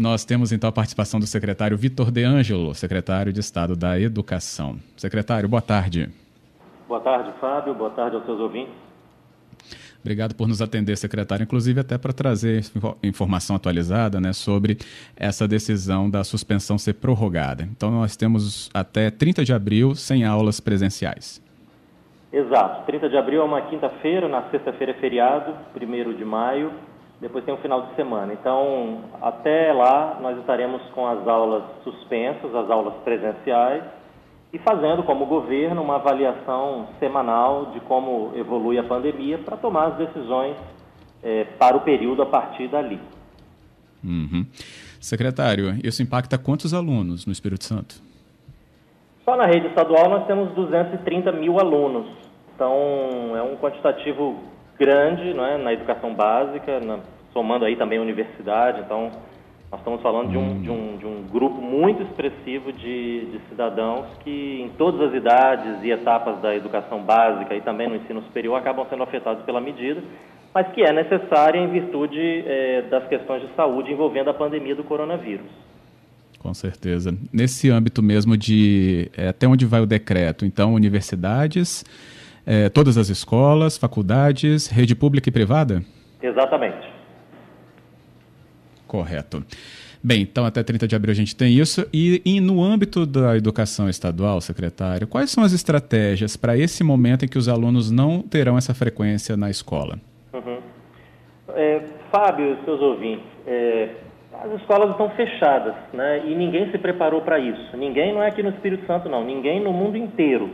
Nós temos então a participação do secretário Vitor De Angelo, secretário de Estado da Educação. Secretário, boa tarde. Boa tarde, Fábio. Boa tarde aos seus ouvintes. Obrigado por nos atender, secretário, inclusive até para trazer informação atualizada né, sobre essa decisão da suspensão ser prorrogada. Então, nós temos até 30 de abril sem aulas presenciais. Exato. 30 de abril é uma quinta-feira, na sexta-feira é feriado, 1 de maio, depois tem um final de semana. Então, até lá, nós estaremos com as aulas suspensas, as aulas presenciais, e fazendo, como governo, uma avaliação semanal de como evolui a pandemia para tomar as decisões é, para o período a partir dali. Uhum. Secretário, isso impacta quantos alunos no Espírito Santo? Só na rede estadual nós temos 230 mil alunos. Então, é um quantitativo grande não é, na educação básica, na, somando aí também a universidade. Então, nós estamos falando de um, hum. de um, de um grupo muito expressivo de, de, cidadãos que, em todas as idades e etapas da educação básica e também no ensino superior, acabam sendo afetados pela medida, mas que é necessária em virtude é, das questões de saúde envolvendo a pandemia do coronavírus. Com certeza. Nesse âmbito mesmo de é, até onde vai o decreto, então, universidades, é, todas as escolas, faculdades, rede pública e privada? Exatamente. Correto. Bem, então até 30 de abril a gente tem isso. E, e, no âmbito da educação estadual, secretário, quais são as estratégias para esse momento em que os alunos não terão essa frequência na escola? Uhum. É, Fábio seus ouvintes, é, as escolas estão fechadas né, e ninguém se preparou para isso. Ninguém não é aqui no Espírito Santo, não, ninguém no mundo inteiro.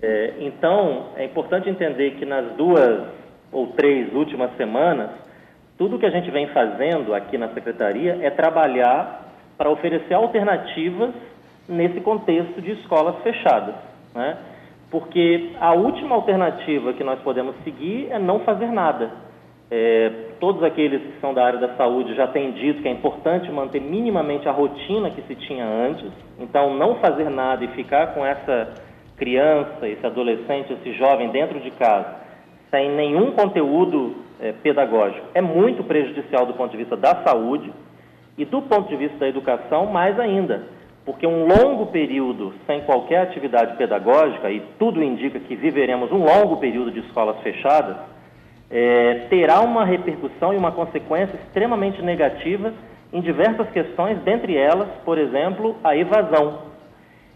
É, então, é importante entender que nas duas ou três últimas semanas, tudo que a gente vem fazendo aqui na secretaria é trabalhar para oferecer alternativas nesse contexto de escolas fechadas, né? Porque a última alternativa que nós podemos seguir é não fazer nada. É, todos aqueles que são da área da saúde já têm dito que é importante manter minimamente a rotina que se tinha antes. Então, não fazer nada e ficar com essa criança, esse adolescente, esse jovem dentro de casa, sem nenhum conteúdo é, pedagógico é muito prejudicial do ponto de vista da saúde e do ponto de vista da educação, mais ainda, porque um longo período sem qualquer atividade pedagógica, e tudo indica que viveremos um longo período de escolas fechadas, é, terá uma repercussão e uma consequência extremamente negativa em diversas questões, dentre elas, por exemplo, a evasão.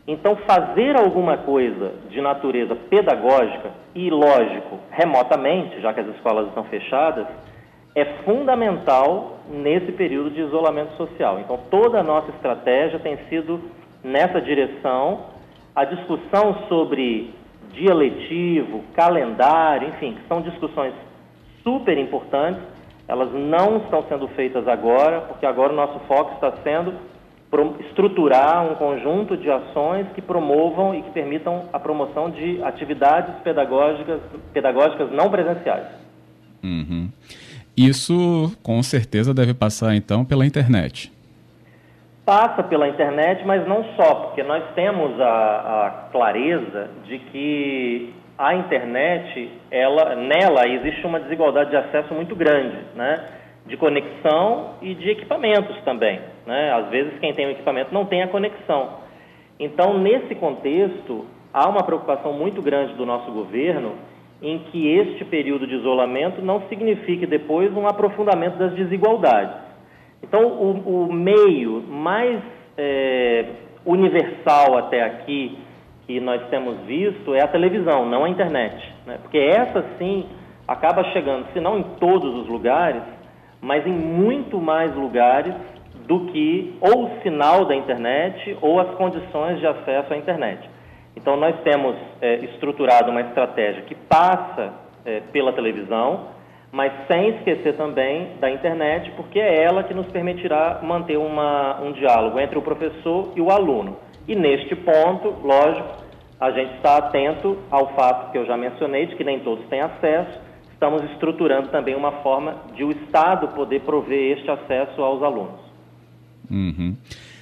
Então, fazer alguma coisa de natureza pedagógica e, lógico, remotamente, já que as escolas estão fechadas, é fundamental nesse período de isolamento social. Então, toda a nossa estratégia tem sido nessa direção. A discussão sobre dia letivo, calendário, enfim, que são discussões super importantes, elas não estão sendo feitas agora, porque agora o nosso foco está sendo estruturar um conjunto de ações que promovam e que permitam a promoção de atividades pedagógicas, pedagógicas não presenciais. Uhum. Isso com certeza deve passar então pela internet. Passa pela internet, mas não só, porque nós temos a, a clareza de que a internet, ela, nela existe uma desigualdade de acesso muito grande, né? De conexão e de equipamentos também. Né? Às vezes, quem tem o equipamento não tem a conexão. Então, nesse contexto, há uma preocupação muito grande do nosso governo em que este período de isolamento não signifique depois um aprofundamento das desigualdades. Então, o, o meio mais é, universal até aqui que nós temos visto é a televisão, não a internet. Né? Porque essa sim acaba chegando, se não em todos os lugares, mas em muito mais lugares do que ou o sinal da internet ou as condições de acesso à internet. Então, nós temos é, estruturado uma estratégia que passa é, pela televisão, mas sem esquecer também da internet, porque é ela que nos permitirá manter uma, um diálogo entre o professor e o aluno. E neste ponto, lógico, a gente está atento ao fato que eu já mencionei, de que nem todos têm acesso, estamos estruturando também uma forma de o Estado poder prover este acesso aos alunos. Uhum.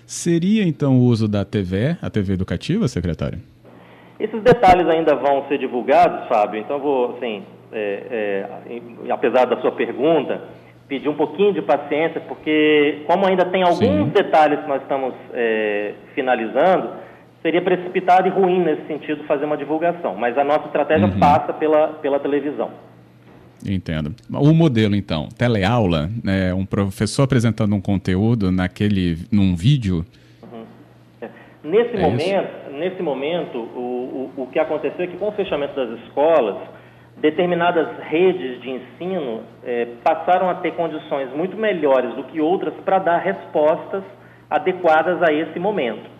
Seria então o uso da TV, a TV educativa, secretário? Esses detalhes ainda vão ser divulgados, Fábio, então vou, assim, é, é, apesar da sua pergunta, pedir um pouquinho de paciência, porque como ainda tem alguns Sim. detalhes que nós estamos é, finalizando, seria precipitado e ruim nesse sentido fazer uma divulgação. Mas a nossa estratégia uhum. passa pela, pela televisão. Entendo. O modelo, então, teleaula, né, um professor apresentando um conteúdo naquele, num vídeo. Uhum. É. Nesse, é momento, nesse momento, o, o, o que aconteceu é que com o fechamento das escolas, determinadas redes de ensino é, passaram a ter condições muito melhores do que outras para dar respostas adequadas a esse momento.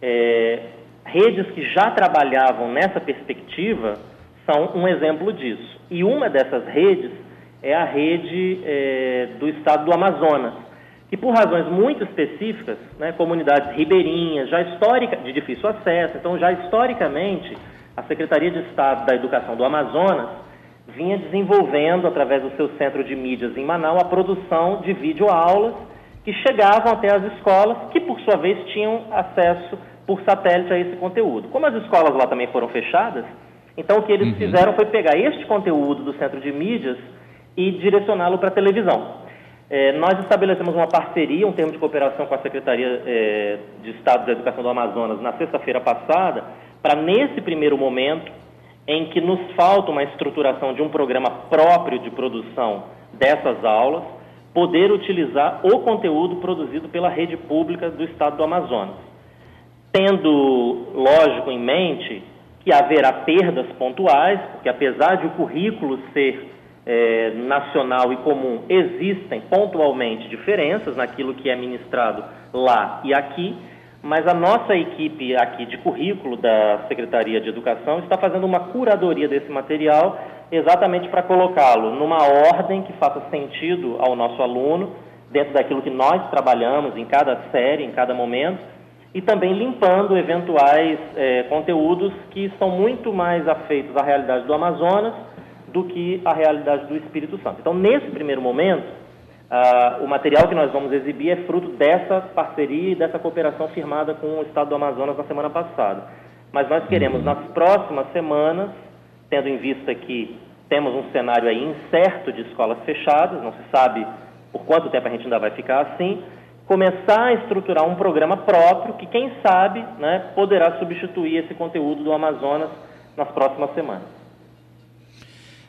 É, redes que já trabalhavam nessa perspectiva são um exemplo disso. E uma dessas redes é a rede é, do estado do Amazonas, que por razões muito específicas, né, comunidades ribeirinhas, já histórica, de difícil acesso, então já historicamente a Secretaria de Estado da Educação do Amazonas vinha desenvolvendo, através do seu centro de mídias em Manaus, a produção de videoaulas que chegavam até as escolas, que por sua vez tinham acesso por satélite a esse conteúdo. Como as escolas lá também foram fechadas, então o que eles uhum. fizeram foi pegar este conteúdo do centro de mídias e direcioná-lo para a televisão. É, nós estabelecemos uma parceria, um termo de cooperação com a Secretaria é, de Estado da Educação do Amazonas na sexta-feira passada, para nesse primeiro momento, em que nos falta uma estruturação de um programa próprio de produção dessas aulas, poder utilizar o conteúdo produzido pela rede pública do Estado do Amazonas. Tendo, lógico, em mente que haverá perdas pontuais, porque apesar de o currículo ser é, nacional e comum, existem pontualmente diferenças naquilo que é ministrado lá e aqui, mas a nossa equipe aqui de currículo da Secretaria de Educação está fazendo uma curadoria desse material exatamente para colocá-lo numa ordem que faça sentido ao nosso aluno, dentro daquilo que nós trabalhamos em cada série, em cada momento, e também limpando eventuais é, conteúdos que são muito mais afeitos à realidade do Amazonas do que à realidade do Espírito Santo. Então, nesse primeiro momento, Uh, o material que nós vamos exibir é fruto dessa parceria e dessa cooperação firmada com o Estado do Amazonas na semana passada. Mas nós queremos, nas próximas semanas, tendo em vista que temos um cenário aí incerto de escolas fechadas, não se sabe por quanto tempo a gente ainda vai ficar assim, começar a estruturar um programa próprio que, quem sabe, né, poderá substituir esse conteúdo do Amazonas nas próximas semanas.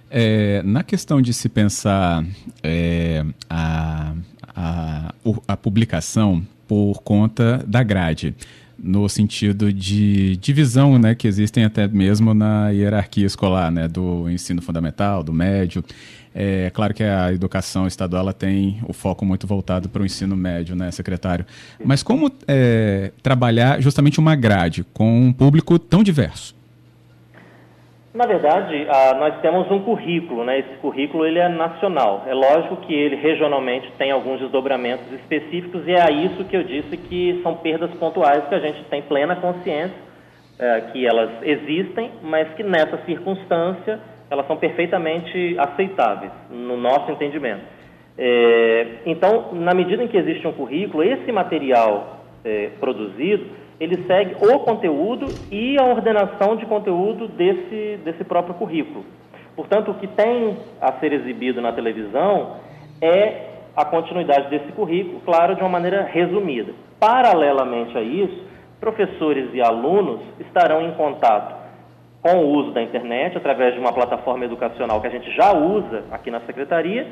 É, na questão de se pensar é, a, a, a publicação por conta da grade, no sentido de divisão né, que existem até mesmo na hierarquia escolar, né, do ensino fundamental, do médio. É claro que a educação estadual ela tem o foco muito voltado para o ensino médio, né, secretário? Mas como é, trabalhar justamente uma grade com um público tão diverso? Na verdade, ah, nós temos um currículo, né? Esse currículo ele é nacional. É lógico que ele regionalmente tem alguns desdobramentos específicos e é a isso que eu disse que são perdas pontuais que a gente tem plena consciência é, que elas existem, mas que nessa circunstância elas são perfeitamente aceitáveis no nosso entendimento. É, então, na medida em que existe um currículo, esse material é, produzido ele segue o conteúdo e a ordenação de conteúdo desse, desse próprio currículo. Portanto, o que tem a ser exibido na televisão é a continuidade desse currículo, claro, de uma maneira resumida. Paralelamente a isso, professores e alunos estarão em contato com o uso da internet, através de uma plataforma educacional que a gente já usa aqui na secretaria,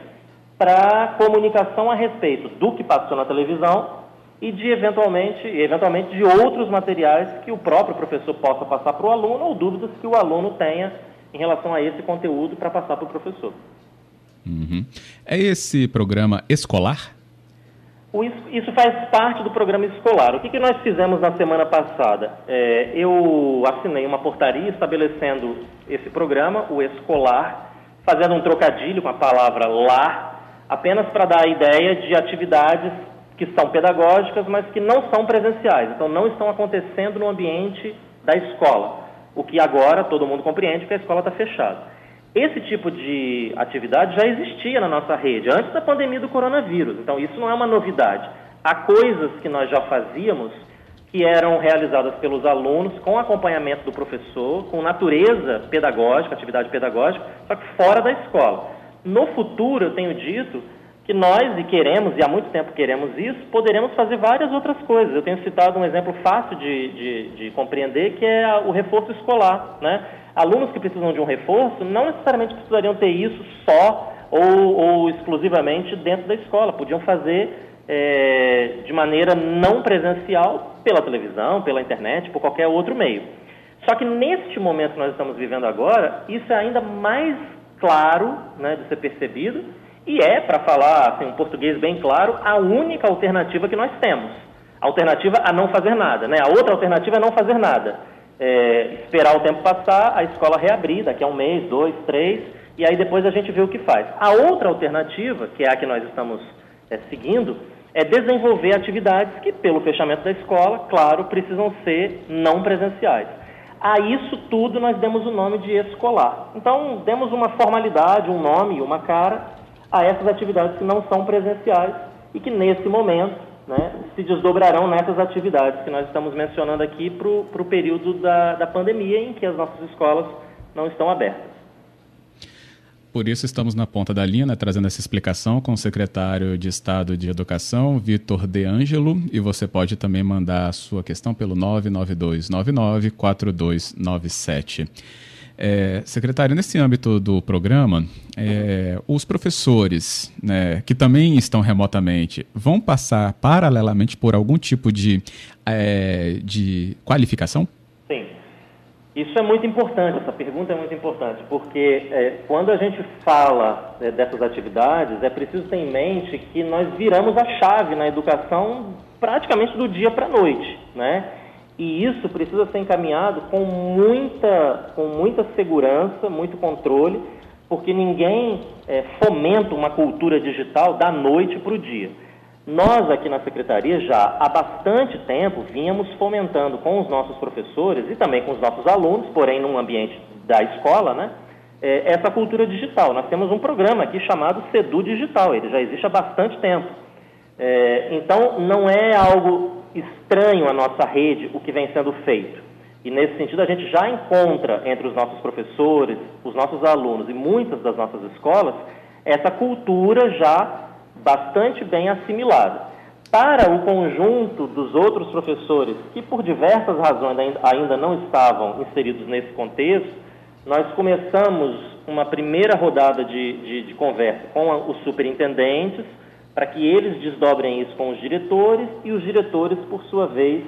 para comunicação a respeito do que passou na televisão e de eventualmente, eventualmente de outros materiais que o próprio professor possa passar para o aluno ou dúvidas que o aluno tenha em relação a esse conteúdo para passar para o professor. Uhum. É esse programa escolar? Isso faz parte do programa escolar. O que, que nós fizemos na semana passada? É, eu assinei uma portaria estabelecendo esse programa, o escolar, fazendo um trocadilho com a palavra lar, apenas para dar a ideia de atividades que são pedagógicas, mas que não são presenciais, então não estão acontecendo no ambiente da escola, o que agora todo mundo compreende que a escola está fechada. Esse tipo de atividade já existia na nossa rede antes da pandemia do coronavírus, então isso não é uma novidade. Há coisas que nós já fazíamos que eram realizadas pelos alunos com acompanhamento do professor, com natureza pedagógica, atividade pedagógica, só que fora da escola. No futuro, eu tenho dito, que nós, e queremos, e há muito tempo queremos isso, poderemos fazer várias outras coisas. Eu tenho citado um exemplo fácil de, de, de compreender, que é o reforço escolar. Né? Alunos que precisam de um reforço não necessariamente precisariam ter isso só ou, ou exclusivamente dentro da escola, podiam fazer é, de maneira não presencial pela televisão, pela internet, por qualquer outro meio. Só que neste momento que nós estamos vivendo agora, isso é ainda mais claro né, de ser percebido e é, para falar assim, um português bem claro, a única alternativa que nós temos. A alternativa a não fazer nada. Né? A outra alternativa é não fazer nada. É, esperar o tempo passar, a escola reabrir daqui a um mês, dois, três, e aí depois a gente vê o que faz. A outra alternativa, que é a que nós estamos é, seguindo, é desenvolver atividades que, pelo fechamento da escola, claro, precisam ser não presenciais. A isso tudo nós demos o nome de escolar. Então, demos uma formalidade, um nome uma cara a essas atividades que não são presenciais e que, nesse momento, né, se desdobrarão nessas atividades que nós estamos mencionando aqui para o período da, da pandemia em que as nossas escolas não estão abertas. Por isso estamos na ponta da linha, né, trazendo essa explicação com o secretário de Estado de Educação, Vitor De Angelo, e você pode também mandar a sua questão pelo 992994297. É, secretário, nesse âmbito do programa, é, os professores, né, que também estão remotamente, vão passar paralelamente por algum tipo de, é, de qualificação? Sim. Isso é muito importante, essa pergunta é muito importante, porque é, quando a gente fala é, dessas atividades, é preciso ter em mente que nós viramos a chave na educação praticamente do dia para a noite, né? E isso precisa ser encaminhado com muita, com muita segurança, muito controle, porque ninguém é, fomenta uma cultura digital da noite para o dia. Nós aqui na secretaria já há bastante tempo vínhamos fomentando com os nossos professores e também com os nossos alunos, porém num ambiente da escola, né, é, essa cultura digital. Nós temos um programa aqui chamado Sedu Digital, ele já existe há bastante tempo. É, então não é algo estranho à nossa rede o que vem sendo feito. E nesse sentido a gente já encontra entre os nossos professores, os nossos alunos e muitas das nossas escolas essa cultura já bastante bem assimilada. Para o conjunto dos outros professores que, por diversas razões, ainda não estavam inseridos nesse contexto, nós começamos uma primeira rodada de, de, de conversa com os superintendentes, para que eles desdobrem isso com os diretores e os diretores, por sua vez,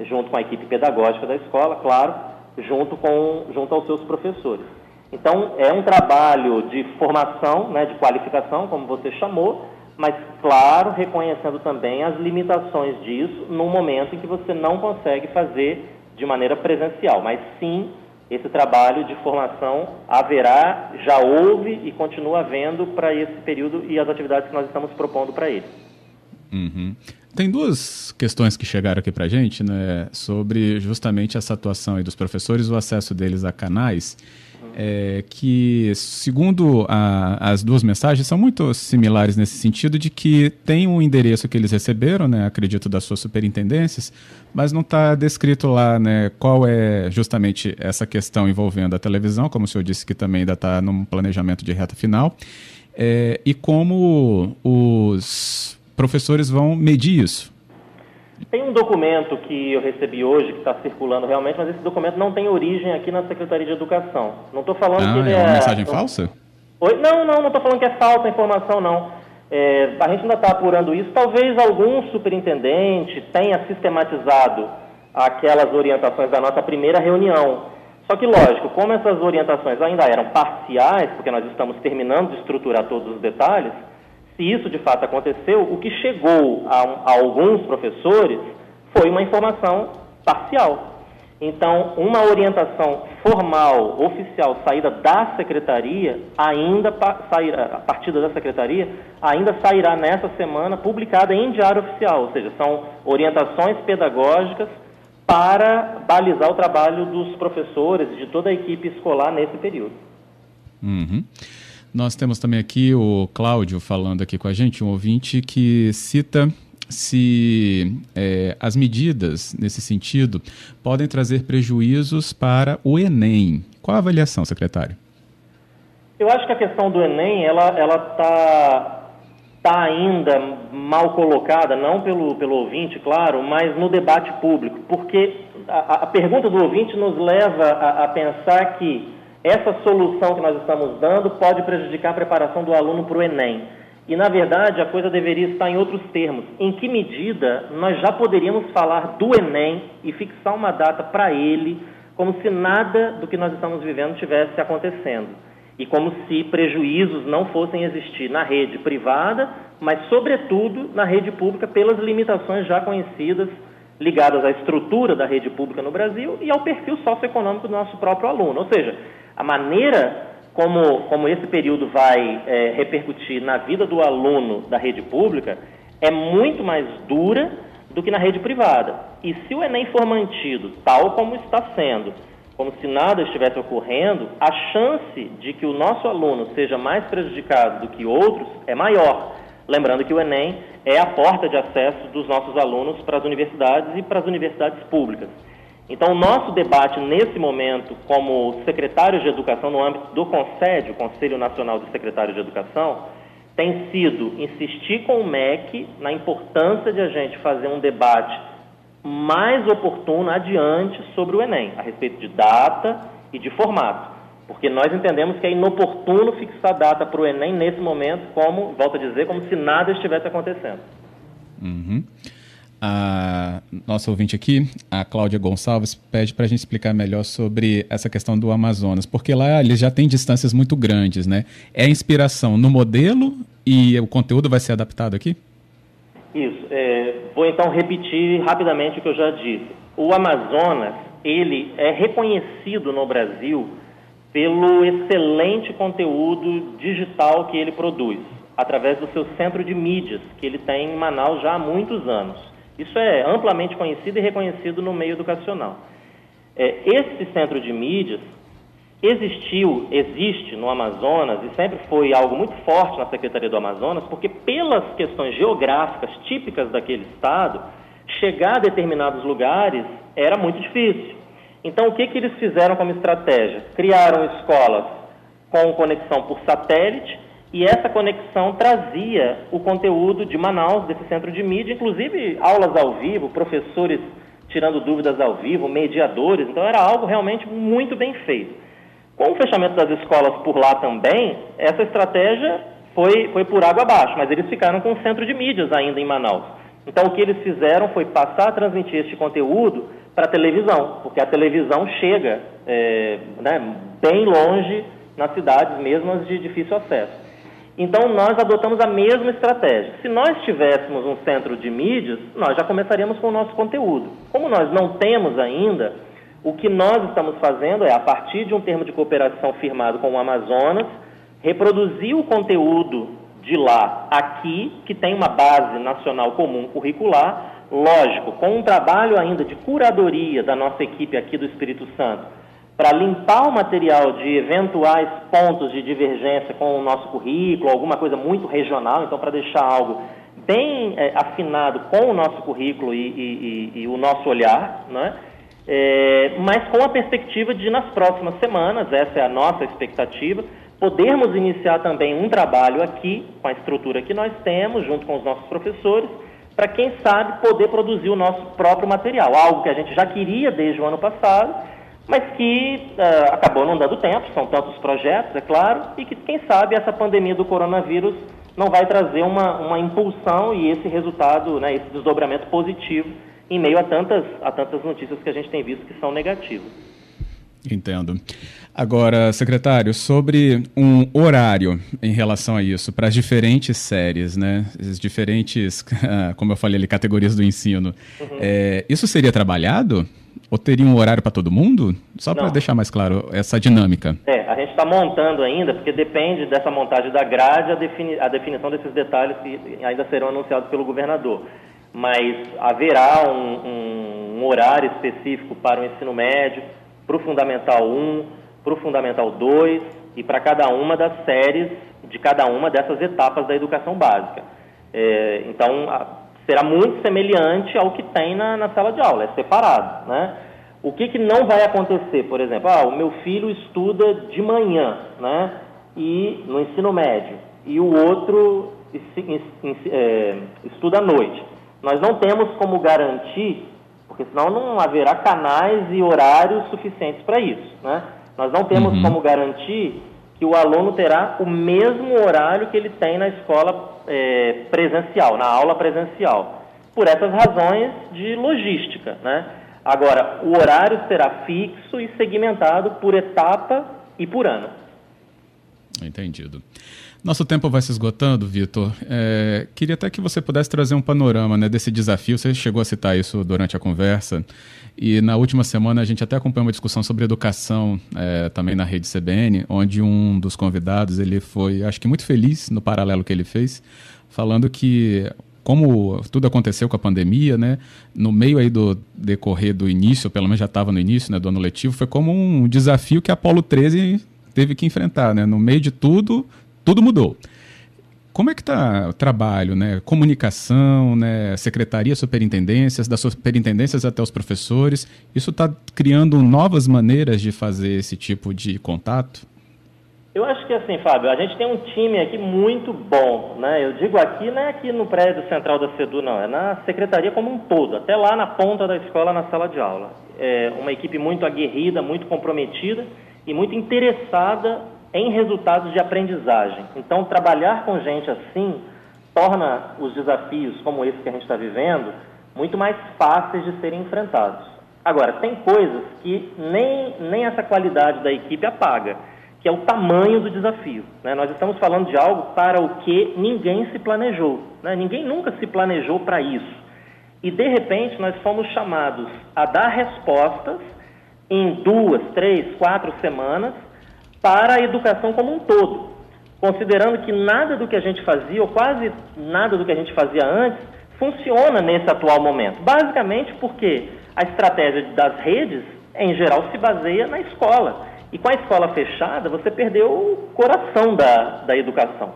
junto com a equipe pedagógica da escola, claro, junto, com, junto aos seus professores. Então, é um trabalho de formação, né, de qualificação, como você chamou, mas, claro, reconhecendo também as limitações disso no momento em que você não consegue fazer de maneira presencial, mas sim esse trabalho de formação haverá, já houve e continua havendo para esse período e as atividades que nós estamos propondo para ele. Uhum. Tem duas questões que chegaram aqui para a gente, né, sobre justamente essa atuação dos professores, o acesso deles a canais é, que, segundo a, as duas mensagens, são muito similares nesse sentido de que tem um endereço que eles receberam, né, acredito, das suas superintendências, mas não está descrito lá né, qual é justamente essa questão envolvendo a televisão, como o senhor disse que também ainda está num planejamento de reta final, é, e como os professores vão medir isso. Tem um documento que eu recebi hoje, que está circulando realmente, mas esse documento não tem origem aqui na Secretaria de Educação. Não estou falando ah, que ele é. uma é... mensagem falsa? Oi? Não, não, não estou falando que é falsa a informação, não. É, a gente ainda está apurando isso. Talvez algum superintendente tenha sistematizado aquelas orientações da nossa primeira reunião. Só que, lógico, como essas orientações ainda eram parciais, porque nós estamos terminando de estruturar todos os detalhes, se isso de fato aconteceu, o que chegou a, a alguns professores foi uma informação parcial. Então, uma orientação formal, oficial, saída da secretaria, ainda sairá, a partir da secretaria, ainda sairá nessa semana publicada em diário oficial, ou seja, são orientações pedagógicas para balizar o trabalho dos professores de toda a equipe escolar nesse período. Uhum. Nós temos também aqui o Cláudio falando aqui com a gente, um ouvinte que cita se é, as medidas nesse sentido podem trazer prejuízos para o Enem. Qual a avaliação, secretário? Eu acho que a questão do Enem ela ela está está ainda mal colocada, não pelo, pelo ouvinte, claro, mas no debate público, porque a, a pergunta do ouvinte nos leva a, a pensar que essa solução que nós estamos dando pode prejudicar a preparação do aluno para o Enem. E, na verdade, a coisa deveria estar em outros termos. Em que medida nós já poderíamos falar do Enem e fixar uma data para ele, como se nada do que nós estamos vivendo tivesse acontecendo? E como se prejuízos não fossem existir na rede privada, mas, sobretudo, na rede pública, pelas limitações já conhecidas ligadas à estrutura da rede pública no Brasil e ao perfil socioeconômico do nosso próprio aluno. Ou seja, a maneira como, como esse período vai é, repercutir na vida do aluno da rede pública é muito mais dura do que na rede privada. E se o Enem for mantido tal como está sendo, como se nada estivesse ocorrendo, a chance de que o nosso aluno seja mais prejudicado do que outros é maior. Lembrando que o Enem é a porta de acesso dos nossos alunos para as universidades e para as universidades públicas. Então, o nosso debate nesse momento, como secretários de educação no âmbito do CONSED, o Conselho Nacional de Secretários de Educação, tem sido insistir com o MEC na importância de a gente fazer um debate mais oportuno adiante sobre o Enem, a respeito de data e de formato. Porque nós entendemos que é inoportuno fixar data para o Enem nesse momento, como, volto a dizer, como se nada estivesse acontecendo. Uhum a nossa ouvinte aqui, a Cláudia Gonçalves, pede para a gente explicar melhor sobre essa questão do Amazonas, porque lá eles já têm distâncias muito grandes, né? É inspiração no modelo e o conteúdo vai ser adaptado aqui? Isso. É, vou então repetir rapidamente o que eu já disse. O Amazonas, ele é reconhecido no Brasil pelo excelente conteúdo digital que ele produz, através do seu centro de mídias, que ele tem em Manaus já há muitos anos. Isso é amplamente conhecido e reconhecido no meio educacional. É, esse centro de mídias existiu, existe no Amazonas e sempre foi algo muito forte na Secretaria do Amazonas, porque pelas questões geográficas típicas daquele estado, chegar a determinados lugares era muito difícil. Então, o que, que eles fizeram como estratégia? Criaram escolas com conexão por satélite e essa conexão trazia o conteúdo de Manaus, desse centro de mídia, inclusive aulas ao vivo, professores tirando dúvidas ao vivo, mediadores, então era algo realmente muito bem feito. Com o fechamento das escolas por lá também, essa estratégia foi, foi por água abaixo, mas eles ficaram com o centro de mídias ainda em Manaus. Então o que eles fizeram foi passar a transmitir este conteúdo para a televisão, porque a televisão chega é, né, bem longe nas cidades mesmo de difícil acesso. Então, nós adotamos a mesma estratégia. Se nós tivéssemos um centro de mídias, nós já começaríamos com o nosso conteúdo. Como nós não temos ainda, o que nós estamos fazendo é, a partir de um termo de cooperação firmado com o Amazonas, reproduzir o conteúdo de lá aqui, que tem uma base nacional comum curricular, lógico, com um trabalho ainda de curadoria da nossa equipe aqui do Espírito Santo para limpar o material de eventuais pontos de divergência com o nosso currículo, alguma coisa muito regional, então para deixar algo bem é, afinado com o nosso currículo e, e, e, e o nosso olhar, né? É, mas com a perspectiva de nas próximas semanas, essa é a nossa expectativa, podermos iniciar também um trabalho aqui, com a estrutura que nós temos, junto com os nossos professores, para quem sabe poder produzir o nosso próprio material, algo que a gente já queria desde o ano passado mas que uh, acabou não dando tempo, são tantos projetos, é claro, e que, quem sabe, essa pandemia do coronavírus não vai trazer uma, uma impulsão e esse resultado, né, esse desdobramento positivo em meio a tantas, a tantas notícias que a gente tem visto que são negativas. Entendo. Agora, secretário, sobre um horário em relação a isso, para as diferentes séries, né? As diferentes, como eu falei ali, categorias do ensino. Uhum. É, isso seria trabalhado? Ou teria um horário para todo mundo? Só para deixar mais claro essa dinâmica. É, a gente está montando ainda, porque depende dessa montagem da grade a, defini a definição desses detalhes que ainda serão anunciados pelo governador. Mas haverá um, um, um horário específico para o ensino médio, para o Fundamental 1, para o Fundamental 2 e para cada uma das séries de cada uma dessas etapas da educação básica. É, então, a, será muito semelhante ao que tem na, na sala de aula, é separado, né? O que, que não vai acontecer, por exemplo, ah, o meu filho estuda de manhã, né? E no ensino médio, e o outro é, estuda à noite. Nós não temos como garantir, porque senão não haverá canais e horários suficientes para isso. Né? Nós não temos uhum. como garantir que o aluno terá o mesmo horário que ele tem na escola é, presencial, na aula presencial, por essas razões de logística. Né? Agora, o horário será fixo e segmentado por etapa e por ano. Entendido. Nosso tempo vai se esgotando, Vitor. É, queria até que você pudesse trazer um panorama né, desse desafio. Você chegou a citar isso durante a conversa. E na última semana a gente até acompanhou uma discussão sobre educação é, também na rede CBN, onde um dos convidados ele foi, acho que muito feliz no paralelo que ele fez, falando que como tudo aconteceu com a pandemia, né, no meio aí do decorrer do início, pelo menos já estava no início, né, do ano letivo, foi como um desafio que a Apolo 13 teve que enfrentar, né, no meio de tudo, tudo mudou. Como é que está o trabalho, né? Comunicação, né? Secretaria, superintendências, das superintendências até os professores. Isso está criando novas maneiras de fazer esse tipo de contato? Eu acho que assim, Fábio, a gente tem um time aqui muito bom, né? Eu digo aqui, não é aqui no prédio central da SEDU, não, é na secretaria como um todo, até lá na ponta da escola, na sala de aula. É uma equipe muito aguerrida, muito comprometida e muito interessada em resultados de aprendizagem. Então, trabalhar com gente assim torna os desafios como esse que a gente está vivendo muito mais fáceis de serem enfrentados. Agora, tem coisas que nem, nem essa qualidade da equipe apaga, que é o tamanho do desafio. Né? Nós estamos falando de algo para o que ninguém se planejou. Né? Ninguém nunca se planejou para isso. E, de repente, nós fomos chamados a dar respostas em duas, três, quatro semanas para a educação como um todo, considerando que nada do que a gente fazia, ou quase nada do que a gente fazia antes, funciona nesse atual momento. Basicamente porque a estratégia das redes, em geral, se baseia na escola. E com a escola fechada, você perdeu o coração da, da educação.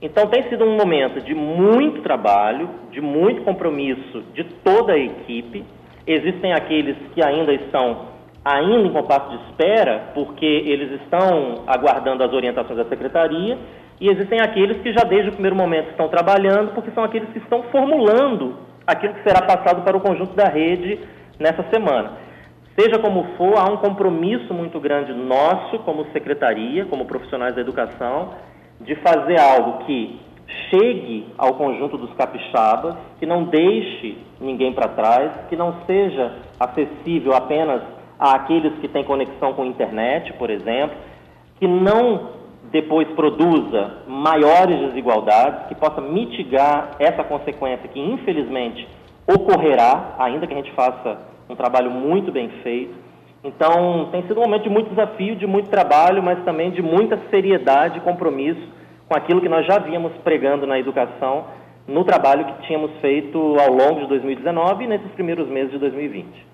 Então, tem sido um momento de muito trabalho, de muito compromisso de toda a equipe. Existem aqueles que ainda estão ainda em compasso de espera, porque eles estão aguardando as orientações da secretaria, e existem aqueles que já desde o primeiro momento estão trabalhando, porque são aqueles que estão formulando aquilo que será passado para o conjunto da rede nessa semana. Seja como for, há um compromisso muito grande nosso, como secretaria, como profissionais da educação, de fazer algo que chegue ao conjunto dos capixabas, que não deixe ninguém para trás, que não seja acessível apenas àqueles que têm conexão com a internet, por exemplo, que não depois produza maiores desigualdades, que possa mitigar essa consequência que infelizmente ocorrerá, ainda que a gente faça um trabalho muito bem feito. Então, tem sido um momento de muito desafio, de muito trabalho, mas também de muita seriedade e compromisso com aquilo que nós já víamos pregando na educação no trabalho que tínhamos feito ao longo de 2019 e nesses primeiros meses de 2020.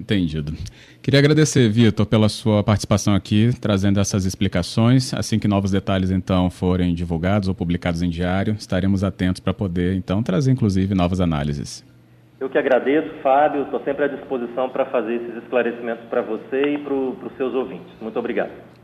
Entendido. Queria agradecer, Vitor, pela sua participação aqui, trazendo essas explicações. Assim que novos detalhes, então, forem divulgados ou publicados em diário, estaremos atentos para poder, então, trazer, inclusive, novas análises. Eu que agradeço, Fábio. Estou sempre à disposição para fazer esses esclarecimentos para você e para os seus ouvintes. Muito obrigado.